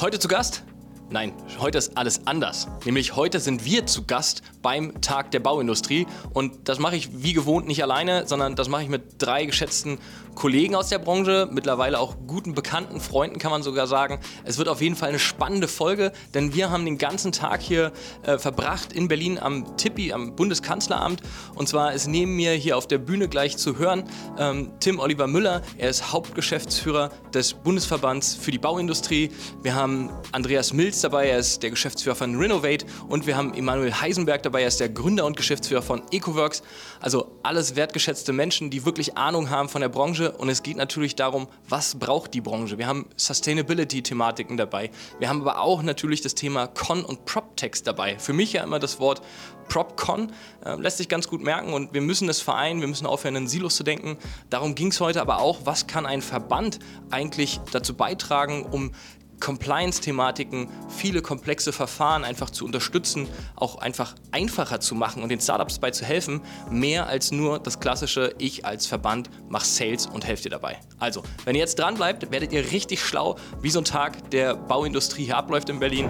Heute zu Gast Nein, heute ist alles anders. Nämlich heute sind wir zu Gast beim Tag der Bauindustrie. Und das mache ich wie gewohnt nicht alleine, sondern das mache ich mit drei geschätzten Kollegen aus der Branche, mittlerweile auch guten Bekannten, Freunden kann man sogar sagen. Es wird auf jeden Fall eine spannende Folge, denn wir haben den ganzen Tag hier äh, verbracht in Berlin am Tippi, am Bundeskanzleramt. Und zwar ist neben mir hier auf der Bühne gleich zu hören ähm, Tim Oliver Müller. Er ist Hauptgeschäftsführer des Bundesverbands für die Bauindustrie. Wir haben Andreas Milz Dietz dabei, er ist der Geschäftsführer von Renovate und wir haben Emanuel Heisenberg dabei, er ist der Gründer und Geschäftsführer von EcoWorks. Also alles wertgeschätzte Menschen, die wirklich Ahnung haben von der Branche und es geht natürlich darum, was braucht die Branche. Wir haben Sustainability-Thematiken dabei. Wir haben aber auch natürlich das Thema Con- und Prop-Text dabei. Für mich ja immer das Wort PropCon äh, lässt sich ganz gut merken und wir müssen es vereinen, wir müssen aufhören, in Silos zu denken. Darum ging es heute aber auch, was kann ein Verband eigentlich dazu beitragen, um Compliance-Thematiken, viele komplexe Verfahren einfach zu unterstützen, auch einfach einfacher zu machen und den Startups dabei zu helfen, mehr als nur das klassische Ich als Verband mach Sales und helft dir dabei. Also, wenn ihr jetzt dran bleibt, werdet ihr richtig schlau, wie so ein Tag der Bauindustrie hier abläuft in Berlin.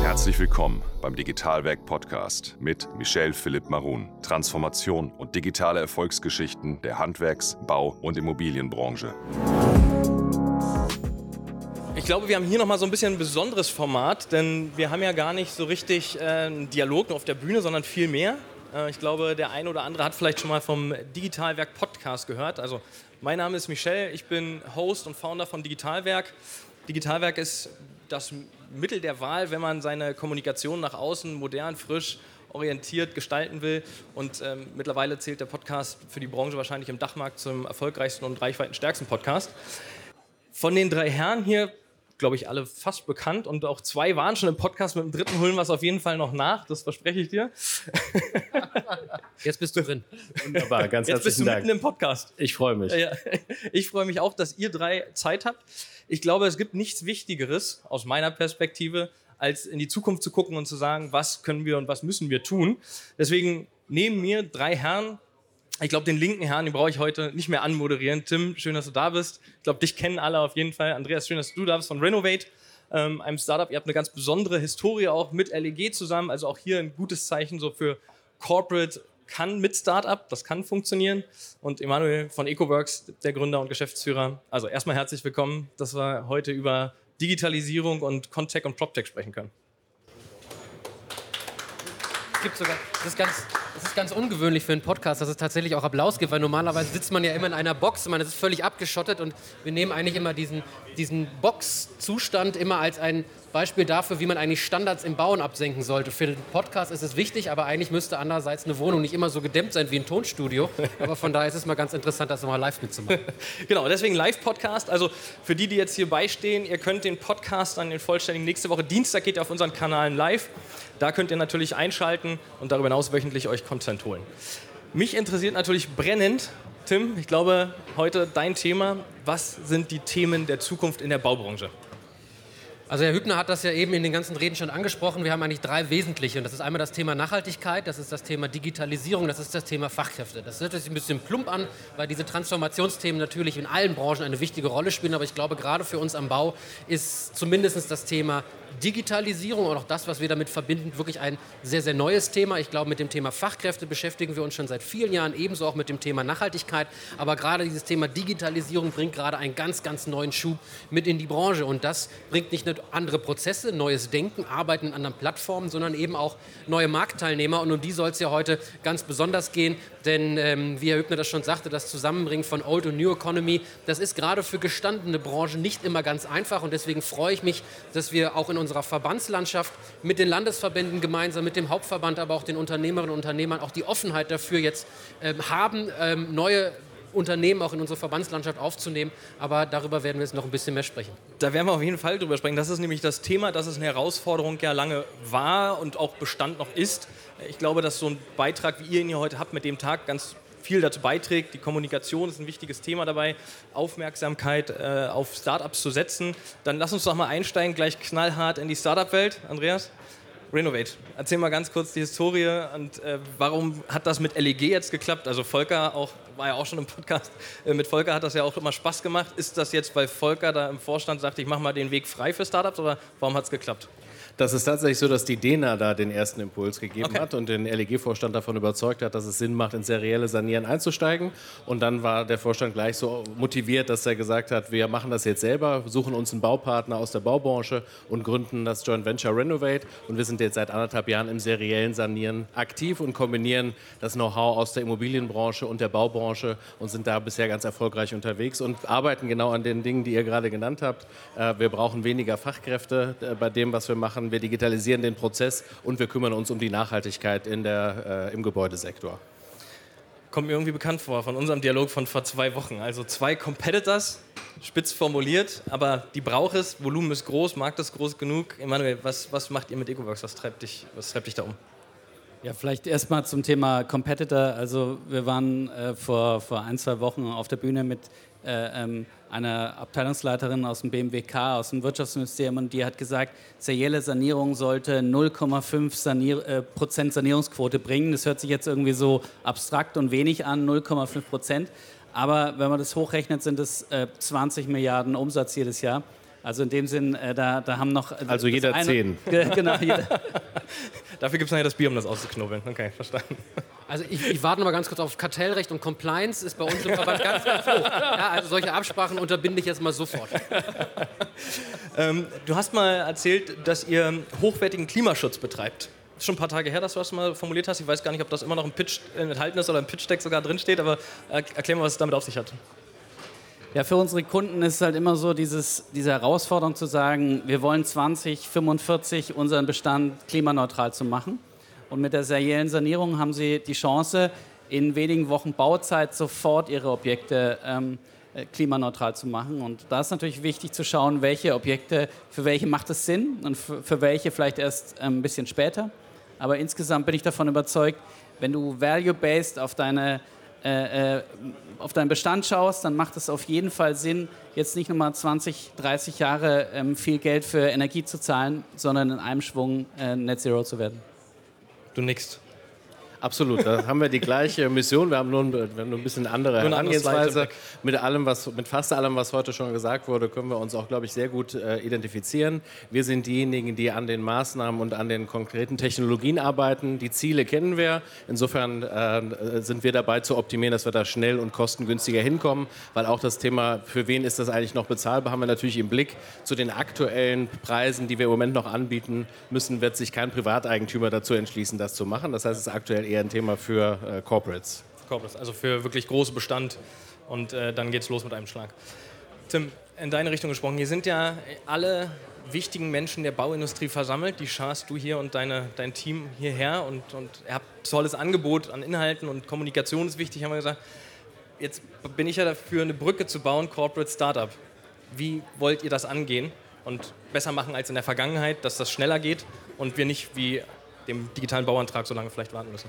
Herzlich willkommen beim Digitalwerk Podcast mit Michel Philipp Marun. Transformation und digitale Erfolgsgeschichten der Handwerks-, Bau- und Immobilienbranche. Ich glaube, wir haben hier nochmal so ein bisschen ein besonderes Format, denn wir haben ja gar nicht so richtig äh, einen Dialog auf der Bühne, sondern viel mehr. Äh, ich glaube, der eine oder andere hat vielleicht schon mal vom Digitalwerk Podcast gehört. Also, mein Name ist Michel, ich bin Host und Founder von Digitalwerk. Digitalwerk ist das Mittel der Wahl, wenn man seine Kommunikation nach außen modern, frisch, orientiert gestalten will. Und ähm, mittlerweile zählt der Podcast für die Branche wahrscheinlich im Dachmarkt zum erfolgreichsten und reichweitenstärksten Podcast. Von den drei Herren hier glaube ich, alle fast bekannt und auch zwei waren schon im Podcast. Mit dem dritten holen wir es auf jeden Fall noch nach, das verspreche ich dir. Jetzt bist du drin. Wunderbar, ganz Jetzt bist du Dank. mitten im Podcast. Ich freue mich. Ja, ich freue mich auch, dass ihr drei Zeit habt. Ich glaube, es gibt nichts Wichtigeres aus meiner Perspektive, als in die Zukunft zu gucken und zu sagen, was können wir und was müssen wir tun. Deswegen neben mir drei Herren, ich glaube, den linken Herrn, den brauche ich heute nicht mehr anmoderieren. Tim, schön, dass du da bist. Ich glaube, dich kennen alle auf jeden Fall. Andreas, schön, dass du da bist von Renovate, ähm, einem Startup. Ihr habt eine ganz besondere Historie auch mit LEG zusammen. Also auch hier ein gutes Zeichen so für Corporate kann mit Startup, das kann funktionieren. Und Emanuel von EcoWorks, der Gründer und Geschäftsführer. Also erstmal herzlich willkommen, dass wir heute über Digitalisierung und Contech und PropTech sprechen können. Es gibt sogar, das ist ganz, das ist ganz ungewöhnlich für einen Podcast, dass es tatsächlich auch Applaus gibt, weil normalerweise sitzt man ja immer in einer Box, man ist völlig abgeschottet und wir nehmen eigentlich immer diesen, diesen Box-Zustand immer als ein Beispiel dafür, wie man eigentlich Standards im Bauen absenken sollte. Für den Podcast ist es wichtig, aber eigentlich müsste andererseits eine Wohnung nicht immer so gedämmt sein wie ein Tonstudio. Aber von daher ist es mal ganz interessant, das nochmal live mitzumachen. genau, deswegen Live-Podcast. Also für die, die jetzt hier beistehen, ihr könnt den Podcast dann den vollständigen nächste Woche Dienstag geht er auf unseren Kanalen live. Da könnt ihr natürlich einschalten und darüber hinaus wöchentlich euch Content holen. Mich interessiert natürlich brennend, Tim, ich glaube, heute dein Thema. Was sind die Themen der Zukunft in der Baubranche? Also Herr Hübner hat das ja eben in den ganzen Reden schon angesprochen. Wir haben eigentlich drei wesentliche. Und das ist einmal das Thema Nachhaltigkeit, das ist das Thema Digitalisierung, das ist das Thema Fachkräfte. Das hört sich ein bisschen plump an, weil diese Transformationsthemen natürlich in allen Branchen eine wichtige Rolle spielen. Aber ich glaube, gerade für uns am Bau ist zumindest das Thema Digitalisierung und auch das, was wir damit verbinden, wirklich ein sehr, sehr neues Thema. Ich glaube, mit dem Thema Fachkräfte beschäftigen wir uns schon seit vielen Jahren, ebenso auch mit dem Thema Nachhaltigkeit. Aber gerade dieses Thema Digitalisierung bringt gerade einen ganz, ganz neuen Schub mit in die Branche. Und das bringt nicht nur andere Prozesse, neues Denken, Arbeiten in anderen Plattformen, sondern eben auch neue Marktteilnehmer. Und um die soll es ja heute ganz besonders gehen. Denn ähm, wie Herr Hübner das schon sagte, das Zusammenbringen von Old und New Economy, das ist gerade für gestandene Branchen nicht immer ganz einfach. Und deswegen freue ich mich, dass wir auch in unserer Verbandslandschaft mit den Landesverbänden gemeinsam, mit dem Hauptverband, aber auch den Unternehmerinnen und Unternehmern auch die Offenheit dafür jetzt ähm, haben, ähm, neue Unternehmen auch in unsere Verbandslandschaft aufzunehmen. Aber darüber werden wir jetzt noch ein bisschen mehr sprechen. Da werden wir auf jeden Fall drüber sprechen. Das ist nämlich das Thema, dass es eine Herausforderung ja lange war und auch Bestand noch ist. Ich glaube, dass so ein Beitrag, wie ihr ihn hier heute habt, mit dem Tag ganz viel dazu beiträgt. Die Kommunikation ist ein wichtiges Thema dabei, Aufmerksamkeit äh, auf Startups zu setzen. Dann lass uns doch mal einsteigen, gleich knallhart in die Startup-Welt. Andreas? Renovate. Erzähl mal ganz kurz die Historie und äh, warum hat das mit LEG jetzt geklappt? Also Volker auch, war ja auch schon im Podcast, äh, mit Volker hat das ja auch immer Spaß gemacht. Ist das jetzt, weil Volker da im Vorstand sagt, ich mache mal den Weg frei für Startups oder warum hat es geklappt? Das ist tatsächlich so, dass die DENA da den ersten Impuls gegeben okay. hat und den LEG-Vorstand davon überzeugt hat, dass es Sinn macht, in serielle Sanieren einzusteigen. Und dann war der Vorstand gleich so motiviert, dass er gesagt hat, wir machen das jetzt selber, suchen uns einen Baupartner aus der Baubranche und gründen das Joint Venture Renovate. Und wir sind jetzt seit anderthalb Jahren im seriellen Sanieren aktiv und kombinieren das Know-how aus der Immobilienbranche und der Baubranche und sind da bisher ganz erfolgreich unterwegs und arbeiten genau an den Dingen, die ihr gerade genannt habt. Äh, wir brauchen weniger Fachkräfte äh, bei dem, was wir machen wir digitalisieren den Prozess und wir kümmern uns um die Nachhaltigkeit in der, äh, im Gebäudesektor. Kommt mir irgendwie bekannt vor von unserem Dialog von vor zwei Wochen. Also zwei Competitors, spitz formuliert, aber die braucht es, Volumen ist groß, Markt ist groß genug. Emanuel, was, was macht ihr mit EcoWorks? Was treibt dich, was treibt dich da um? Ja, vielleicht erstmal zum Thema Competitor. Also wir waren äh, vor, vor ein, zwei Wochen auf der Bühne mit äh, ähm, einer Abteilungsleiterin aus dem BMWK, aus dem Wirtschaftsministerium, und die hat gesagt, serielle Sanierung sollte 0,5 Sanier äh, Prozent Sanierungsquote bringen. Das hört sich jetzt irgendwie so abstrakt und wenig an, 0,5 Prozent. Aber wenn man das hochrechnet, sind es äh, 20 Milliarden Umsatz jedes Jahr. Also in dem Sinn, äh, da, da haben noch. Also jeder eine, zehn. Genau, jeder. Dafür gibt es nachher das Bier, um das auszuknobeln. Okay, verstanden. Also ich, ich warte noch mal ganz kurz auf Kartellrecht und Compliance ist bei uns im Verband ganz, ganz hoch. Ja, also solche Absprachen unterbinde ich jetzt mal sofort. ähm, du hast mal erzählt, dass ihr hochwertigen Klimaschutz betreibt. Ist schon ein paar Tage her, dass du das mal formuliert hast. Ich weiß gar nicht, ob das immer noch im Pitch enthalten ist oder im Pitch-Deck sogar drinsteht, aber erklär mal, was es damit auf sich hat. Ja, für unsere Kunden ist es halt immer so dieses, diese Herausforderung zu sagen, wir wollen 2045 unseren Bestand klimaneutral zu machen. Und mit der seriellen Sanierung haben sie die Chance, in wenigen Wochen Bauzeit sofort ihre Objekte ähm, äh, klimaneutral zu machen. Und da ist natürlich wichtig zu schauen, welche Objekte, für welche macht es Sinn und für, welche vielleicht erst ähm, ein bisschen später. Aber insgesamt bin ich davon überzeugt, wenn du value-based auf deine äh, äh, auf deinen Bestand schaust, dann macht es auf jeden Fall Sinn, jetzt nicht nochmal 20, 30 Jahre ähm, viel Geld für Energie zu zahlen, sondern in einem Schwung äh, Net Zero zu werden. Du nix. Absolut, da haben wir die gleiche Mission. Wir haben nur ein, wir haben nur ein bisschen andere Herangehensweise. Mit allem, was, mit fast allem, was heute schon gesagt wurde, können wir uns auch, glaube ich, sehr gut äh, identifizieren. Wir sind diejenigen, die an den Maßnahmen und an den konkreten Technologien arbeiten. Die Ziele kennen wir. Insofern äh, sind wir dabei zu optimieren, dass wir da schnell und kostengünstiger hinkommen, weil auch das Thema, für wen ist das eigentlich noch bezahlbar, haben wir natürlich im Blick. Zu den aktuellen Preisen, die wir im Moment noch anbieten müssen, wird sich kein Privateigentümer dazu entschließen, das zu machen. Das heißt, es ist aktuell eher ein Thema für äh, Corporates. Corporates, also für wirklich große Bestand und äh, dann es los mit einem Schlag. Tim, in deine Richtung gesprochen, hier sind ja alle wichtigen Menschen der Bauindustrie versammelt. Die scharst du hier und deine, dein Team hierher und, und ihr habt ein tolles Angebot an Inhalten und Kommunikation ist wichtig, haben wir gesagt. Jetzt bin ich ja dafür, eine Brücke zu bauen, Corporate Startup. Wie wollt ihr das angehen und besser machen als in der Vergangenheit, dass das schneller geht und wir nicht wie dem digitalen Bauantrag so lange vielleicht warten müssen?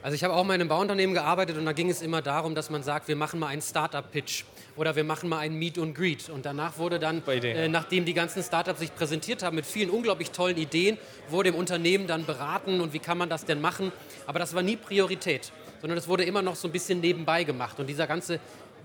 Also ich habe auch mal in einem Bauunternehmen gearbeitet und da ging es immer darum, dass man sagt, wir machen mal einen Startup-Pitch oder wir machen mal einen Meet and Greet. Und danach wurde dann, äh, nachdem die ganzen Startups sich präsentiert haben mit vielen unglaublich tollen Ideen, wurde im Unternehmen dann beraten und wie kann man das denn machen. Aber das war nie Priorität, sondern das wurde immer noch so ein bisschen nebenbei gemacht. Und dieser ganze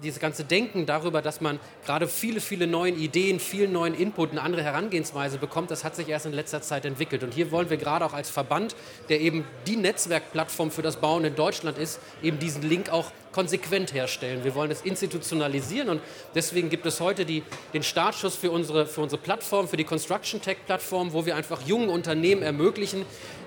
dieses ganze Denken darüber, dass man gerade viele, viele neue Ideen, viel neuen Input, eine andere Herangehensweise bekommt, das hat sich erst in letzter Zeit entwickelt. Und hier wollen wir gerade auch als Verband, der eben die Netzwerkplattform für das Bauen in Deutschland ist, eben diesen Link auch konsequent herstellen. Wir wollen es institutionalisieren und deswegen gibt es heute die, den Startschuss für unsere, für unsere Plattform, für die Construction Tech Plattform, wo wir einfach jungen Unternehmen ermöglichen,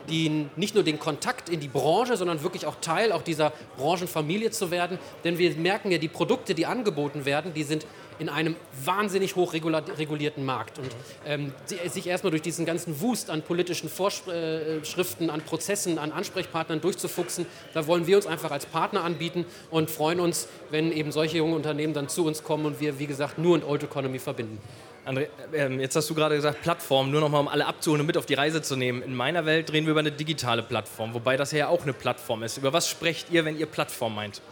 die nicht nur den Kontakt in die Branche, sondern wirklich auch Teil auch dieser Branchenfamilie zu werden. Denn wir merken ja, die Produkte, die angeboten werden, die sind in einem wahnsinnig hoch regulierten Markt. Und ähm, sich erstmal durch diesen ganzen Wust an politischen Vorschriften, an Prozessen, an Ansprechpartnern durchzufuchsen, da wollen wir uns einfach als Partner anbieten und freuen uns, wenn eben solche jungen Unternehmen dann zu uns kommen und wir, wie gesagt, nur in Old Economy verbinden. André, äh, jetzt hast du gerade gesagt, Plattform, nur noch mal um alle abzuholen und mit auf die Reise zu nehmen. In meiner Welt reden wir über eine digitale Plattform, wobei das ja auch eine Plattform ist. Über was sprecht ihr, wenn ihr Plattform meint?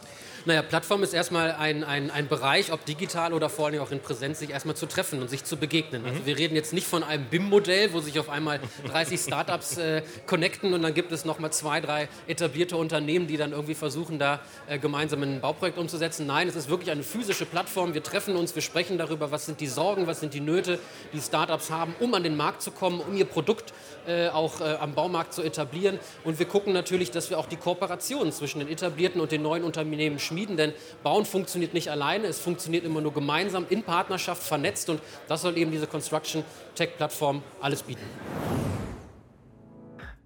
Naja, Plattform ist erstmal ein, ein, ein Bereich, ob digital oder vor allem auch in Präsenz, sich erstmal zu treffen und sich zu begegnen. Also mhm. wir reden jetzt nicht von einem BIM-Modell, wo sich auf einmal 30 Startups äh, connecten und dann gibt es nochmal zwei, drei etablierte Unternehmen, die dann irgendwie versuchen, da äh, gemeinsam ein Bauprojekt umzusetzen. Nein, es ist wirklich eine physische Plattform. Wir treffen uns, wir sprechen darüber, was sind die Sorgen, was sind die Nöte, die Startups haben, um an den Markt zu kommen, um ihr Produkt äh, auch äh, am Baumarkt zu etablieren. Und wir gucken natürlich, dass wir auch die Kooperation zwischen den etablierten und den neuen Unternehmen schmieden, denn Bauen funktioniert nicht alleine, es funktioniert immer nur gemeinsam, in Partnerschaft, vernetzt und das soll eben diese Construction Tech Plattform alles bieten.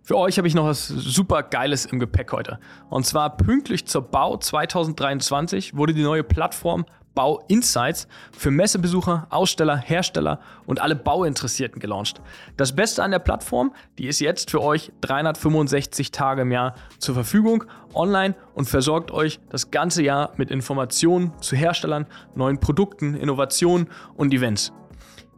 Für euch habe ich noch was super Geiles im Gepäck heute. Und zwar pünktlich zur Bau 2023 wurde die neue Plattform Bau Insights für Messebesucher, Aussteller, Hersteller und alle Bauinteressierten gelauncht. Das Beste an der Plattform, die ist jetzt für euch 365 Tage im Jahr zur Verfügung, online und versorgt euch das ganze Jahr mit Informationen zu Herstellern, neuen Produkten, Innovationen und Events.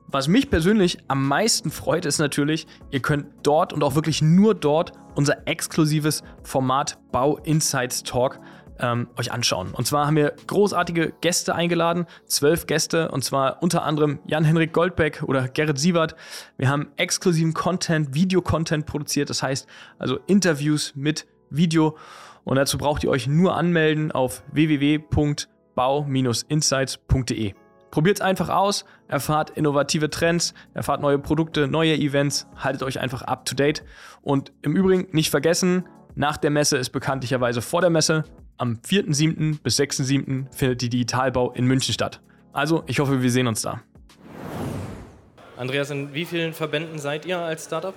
Was mich persönlich am meisten freut, ist natürlich, ihr könnt dort und auch wirklich nur dort unser exklusives Format Bau Insights Talk ähm, euch anschauen. Und zwar haben wir großartige Gäste eingeladen, zwölf Gäste, und zwar unter anderem Jan-Henrik Goldbeck oder Gerrit Sievert. Wir haben exklusiven Content, Videocontent produziert, das heißt also Interviews mit Video. Und dazu braucht ihr euch nur anmelden auf www.bau-insights.de. Probiert es einfach aus, erfahrt innovative Trends, erfahrt neue Produkte, neue Events, haltet euch einfach up to date. Und im Übrigen nicht vergessen, nach der Messe ist bekanntlicherweise vor der Messe. Am 4.7. bis 6.7. findet die Digitalbau in München statt. Also, ich hoffe, wir sehen uns da. Andreas, in wie vielen Verbänden seid ihr als Startup?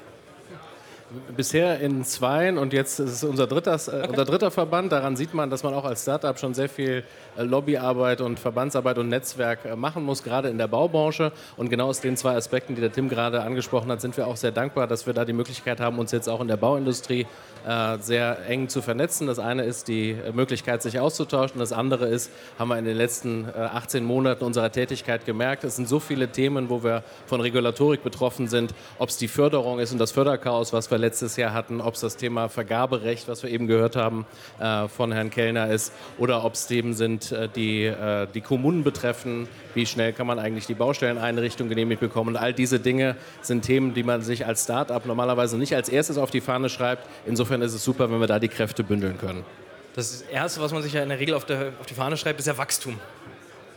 Bisher in zweien und jetzt ist es unser dritter, äh, unser dritter Verband. Daran sieht man, dass man auch als Startup schon sehr viel äh, Lobbyarbeit und Verbandsarbeit und Netzwerk äh, machen muss, gerade in der Baubranche. Und genau aus den zwei Aspekten, die der Tim gerade angesprochen hat, sind wir auch sehr dankbar, dass wir da die Möglichkeit haben, uns jetzt auch in der Bauindustrie sehr eng zu vernetzen. Das eine ist die Möglichkeit, sich auszutauschen. Das andere ist, haben wir in den letzten 18 Monaten unserer Tätigkeit gemerkt, es sind so viele Themen, wo wir von Regulatorik betroffen sind, ob es die Förderung ist und das Förderchaos, was wir letztes Jahr hatten, ob es das Thema Vergaberecht, was wir eben gehört haben von Herrn Kellner ist, oder ob es Themen sind, die die Kommunen betreffen, wie schnell kann man eigentlich die Baustelleneinrichtung genehmigt bekommen. Und all diese Dinge sind Themen, die man sich als Start-up normalerweise nicht als erstes auf die Fahne schreibt. Insofern ist es super, wenn wir da die Kräfte bündeln können. Das Erste, was man sich ja in der Regel auf, der, auf die Fahne schreibt, ist ja Wachstum.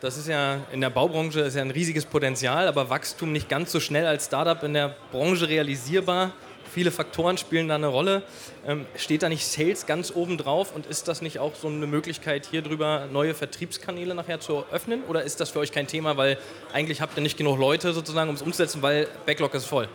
Das ist ja in der Baubranche ist ja ein riesiges Potenzial, aber Wachstum nicht ganz so schnell als Startup in der Branche realisierbar. Viele Faktoren spielen da eine Rolle. Ähm, steht da nicht Sales ganz oben drauf und ist das nicht auch so eine Möglichkeit, hier drüber neue Vertriebskanäle nachher zu öffnen? Oder ist das für euch kein Thema, weil eigentlich habt ihr nicht genug Leute sozusagen, um es umzusetzen, weil Backlog ist voll?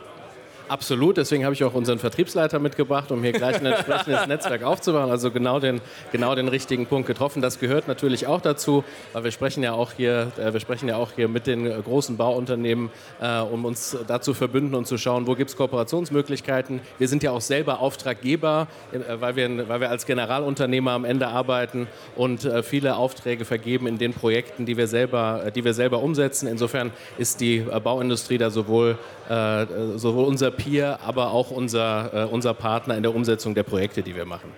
Absolut, deswegen habe ich auch unseren Vertriebsleiter mitgebracht, um hier gleich ein entsprechendes Netzwerk aufzubauen. Also genau den, genau den richtigen Punkt getroffen. Das gehört natürlich auch dazu, weil wir sprechen ja auch hier, äh, wir sprechen ja auch hier mit den großen Bauunternehmen, äh, um uns dazu verbünden und zu schauen, wo gibt es Kooperationsmöglichkeiten. Wir sind ja auch selber Auftraggeber, äh, weil, wir, weil wir als Generalunternehmer am Ende arbeiten und äh, viele Aufträge vergeben in den Projekten, die wir selber, äh, die wir selber umsetzen. Insofern ist die äh, Bauindustrie da sowohl, sowohl unser Peer, aber auch unser, äh, unser Partner in der Umsetzung der Projekte, die wir machen.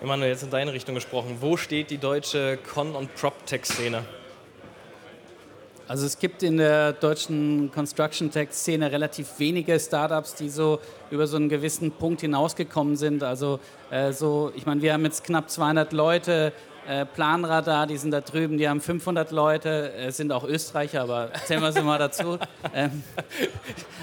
Emanuel, jetzt in deine Richtung gesprochen. Wo steht die deutsche Con- und Prop-Tech-Szene? Also es gibt in der deutschen Construction-Tech-Szene relativ wenige Startups, die so über so einen gewissen Punkt hinausgekommen sind. Also äh, so, ich meine, wir haben jetzt knapp 200 Leute, äh, Planradar, die sind da drüben, die haben 500 Leute, äh, sind auch Österreicher, aber zählen wir sie mal dazu. Ähm,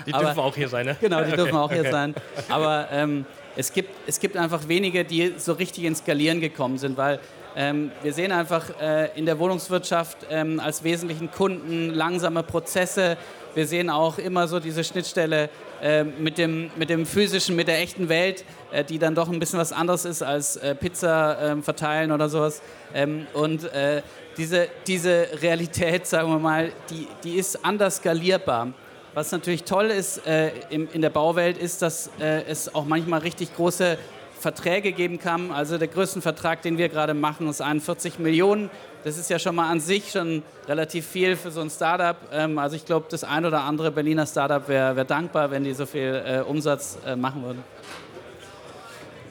die aber, dürfen auch hier sein, ne? Genau, die okay, dürfen auch hier okay. sein. Aber ähm, es, gibt, es gibt einfach wenige, die so richtig ins Skalieren gekommen sind, weil ähm, wir sehen einfach äh, in der Wohnungswirtschaft ähm, als wesentlichen Kunden langsame Prozesse. Wir sehen auch immer so diese Schnittstelle äh, mit, dem, mit dem physischen, mit der echten Welt, äh, die dann doch ein bisschen was anderes ist als äh, Pizza ähm, verteilen oder sowas. Ähm, und äh, diese, diese Realität, sagen wir mal, die, die ist anders skalierbar. Was natürlich toll ist äh, in, in der Bauwelt, ist, dass es auch manchmal richtig große Verträge geben kann. Also der größte Vertrag, den wir gerade machen, ist 41 Millionen. Das ist ja schon mal an sich schon relativ viel für so ein Startup. Ähm, also ich glaube, das ein oder andere Berliner Startup wäre wär dankbar, wenn die so viel äh, Umsatz äh, machen würden.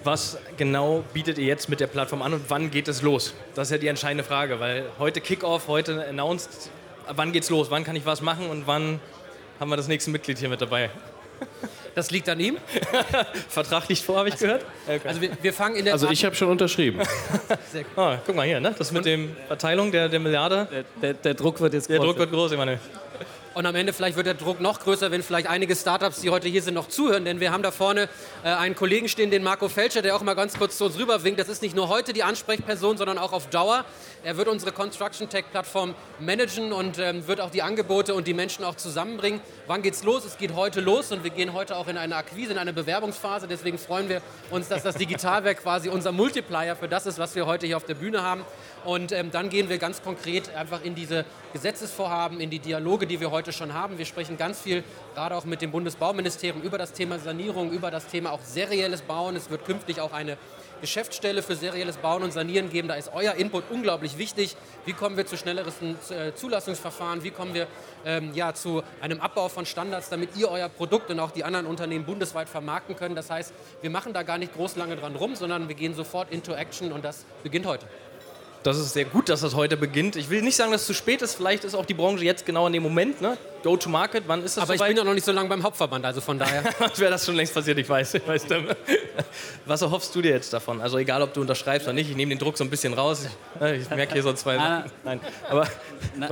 Was genau bietet ihr jetzt mit der Plattform an und wann geht es los? Das ist ja die entscheidende Frage, weil heute Kickoff, heute announced, wann geht's los? Wann kann ich was machen und wann haben wir das nächste Mitglied hier mit dabei? Das liegt an ihm. Vertrag liegt vor, habe ich gehört. Okay. Also wir, wir, fangen in der Also ich habe schon unterschrieben. oh, guck mal hier, ne? das mit der Verteilung der, der Milliarde. Der, der, der, Druck wird jetzt groß. Der Druck wird groß, ich meine. Und am Ende vielleicht wird der Druck noch größer, wenn vielleicht einige Startups, die heute hier sind, noch zuhören. Denn wir haben da vorne äh, einen Kollegen stehen, den Marco Felscher, der auch mal ganz kurz zu uns rüberwinkt. Das ist nicht nur heute die Ansprechperson, sondern auch auf Dauer. Er wird unsere Construction Tech Plattform managen und ähm, wird auch die Angebote und die Menschen auch zusammenbringen. Wann geht's los? Es geht heute los und wir gehen heute auch in eine Akquise, in eine Bewerbungsphase. Deswegen freuen wir uns, dass das Digitalwerk quasi unser Multiplier für das ist, was wir heute hier auf der Bühne haben. Und ähm, dann gehen wir ganz konkret einfach in diese Gesetzesvorhaben, in die Dialoge, die wir heute schon haben. Wir sprechen ganz viel, gerade auch mit dem Bundesbauministerium, über das Thema Sanierung, über das Thema auch serielles Bauen. Es wird künftig auch eine Geschäftsstelle für serielles Bauen und Sanieren geben. Da ist euer Input unglaublich wichtig. Wie kommen wir zu schnelleren äh, Zulassungsverfahren? Wie kommen wir ähm, ja, zu einem Abbau von Standards, damit ihr euer Produkt und auch die anderen Unternehmen bundesweit vermarkten können? Das heißt, wir machen da gar nicht groß lange dran rum, sondern wir gehen sofort into Action und das beginnt heute das ist sehr gut, dass das heute beginnt. Ich will nicht sagen, dass es zu spät ist. Vielleicht ist auch die Branche jetzt genau in dem Moment. Ne? Go to Market, wann ist das Aber soweit? ich bin ja noch nicht so lange beim Hauptverband, also von daher. Wäre das schon längst passiert, ich weiß. Ich weiß Was erhoffst du dir jetzt davon? Also egal, ob du unterschreibst oder nicht, ich nehme den Druck so ein bisschen raus. Ich, ich merke hier so zwei Nein, aber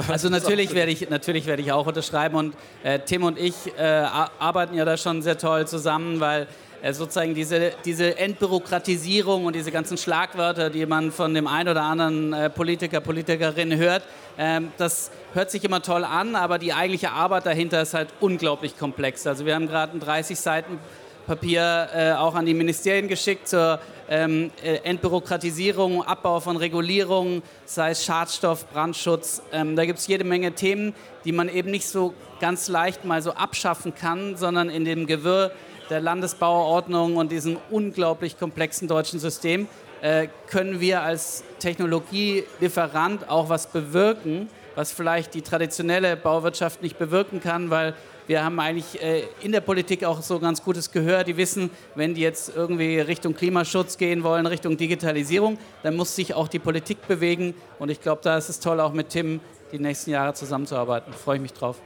also natürlich werde ich, natürlich werde ich auch unterschreiben und äh, Tim und ich äh, arbeiten ja da schon sehr toll zusammen, weil sozusagen diese, diese Entbürokratisierung und diese ganzen Schlagwörter, die man von dem einen oder anderen äh, Politiker, Politikerin hört, ähm, das hört sich immer toll an, aber die eigentliche Arbeit dahinter ist halt unglaublich komplex. Also wir haben gerade ein 30 Seiten Papier äh, auch an die Ministerien geschickt zur ähm, Entbürokratisierung, Abbau von Regulierungen, sei es Schadstoff, Brandschutz. Ähm, da gibt es jede Menge Themen, die man eben nicht so ganz leicht mal so abschaffen kann, sondern in dem Gewirr der Landesbauordnung und diesem unglaublich komplexen deutschen System äh, können wir als Technologielieferant auch was bewirken, was vielleicht die traditionelle Bauwirtschaft nicht bewirken kann, weil wir haben eigentlich äh, in der Politik auch so ganz gutes Gehör. Die wissen, wenn die jetzt irgendwie Richtung Klimaschutz gehen wollen, Richtung Digitalisierung, dann muss sich auch die Politik bewegen. Und ich glaube, da ist es toll, auch mit Tim die nächsten Jahre zusammenzuarbeiten. Freue ich mich drauf.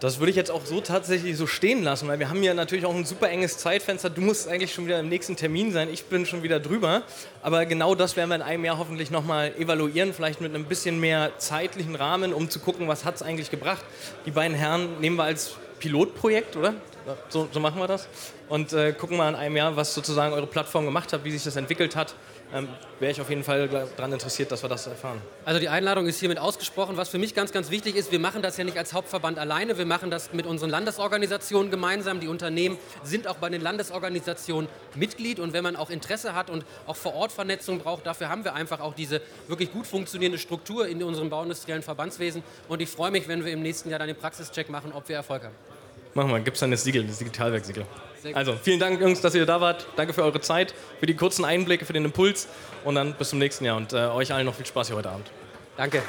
Das würde ich jetzt auch so tatsächlich so stehen lassen, weil wir haben ja natürlich auch ein super enges Zeitfenster. Du musst eigentlich schon wieder im nächsten Termin sein, ich bin schon wieder drüber. Aber genau das werden wir in einem Jahr hoffentlich nochmal evaluieren, vielleicht mit einem bisschen mehr zeitlichen Rahmen, um zu gucken, was hat es eigentlich gebracht. Die beiden Herren nehmen wir als Pilotprojekt, oder? So, so machen wir das. Und äh, gucken mal in einem Jahr, was sozusagen eure Plattform gemacht hat, wie sich das entwickelt hat ähm, wäre ich auf jeden Fall daran interessiert, dass wir das erfahren. Also die Einladung ist hiermit ausgesprochen. Was für mich ganz, ganz wichtig ist, wir machen das ja nicht als Hauptverband alleine, wir machen das mit unseren Landesorganisationen gemeinsam. Die Unternehmen sind auch bei den Landesorganisationen Mitglied und wenn man auch Interesse hat und auch vor Ort Vernetzung braucht, dafür haben wir einfach auch diese wirklich gut funktionierende Struktur in unserem bauindustriellen Verbandswesen und ich freue mich, wenn wir im nächsten Jahr dann den Praxischeck machen, ob wir Erfolg haben. Machen wir, gibt es dann das Siegel, das Digitalwerk-Siegel. Also vielen Dank, Jungs, dass ihr da wart. Danke für eure Zeit, für die kurzen Einblicke, für den Impuls und dann bis zum nächsten Jahr und äh, euch allen noch viel Spaß hier heute Abend. Danke.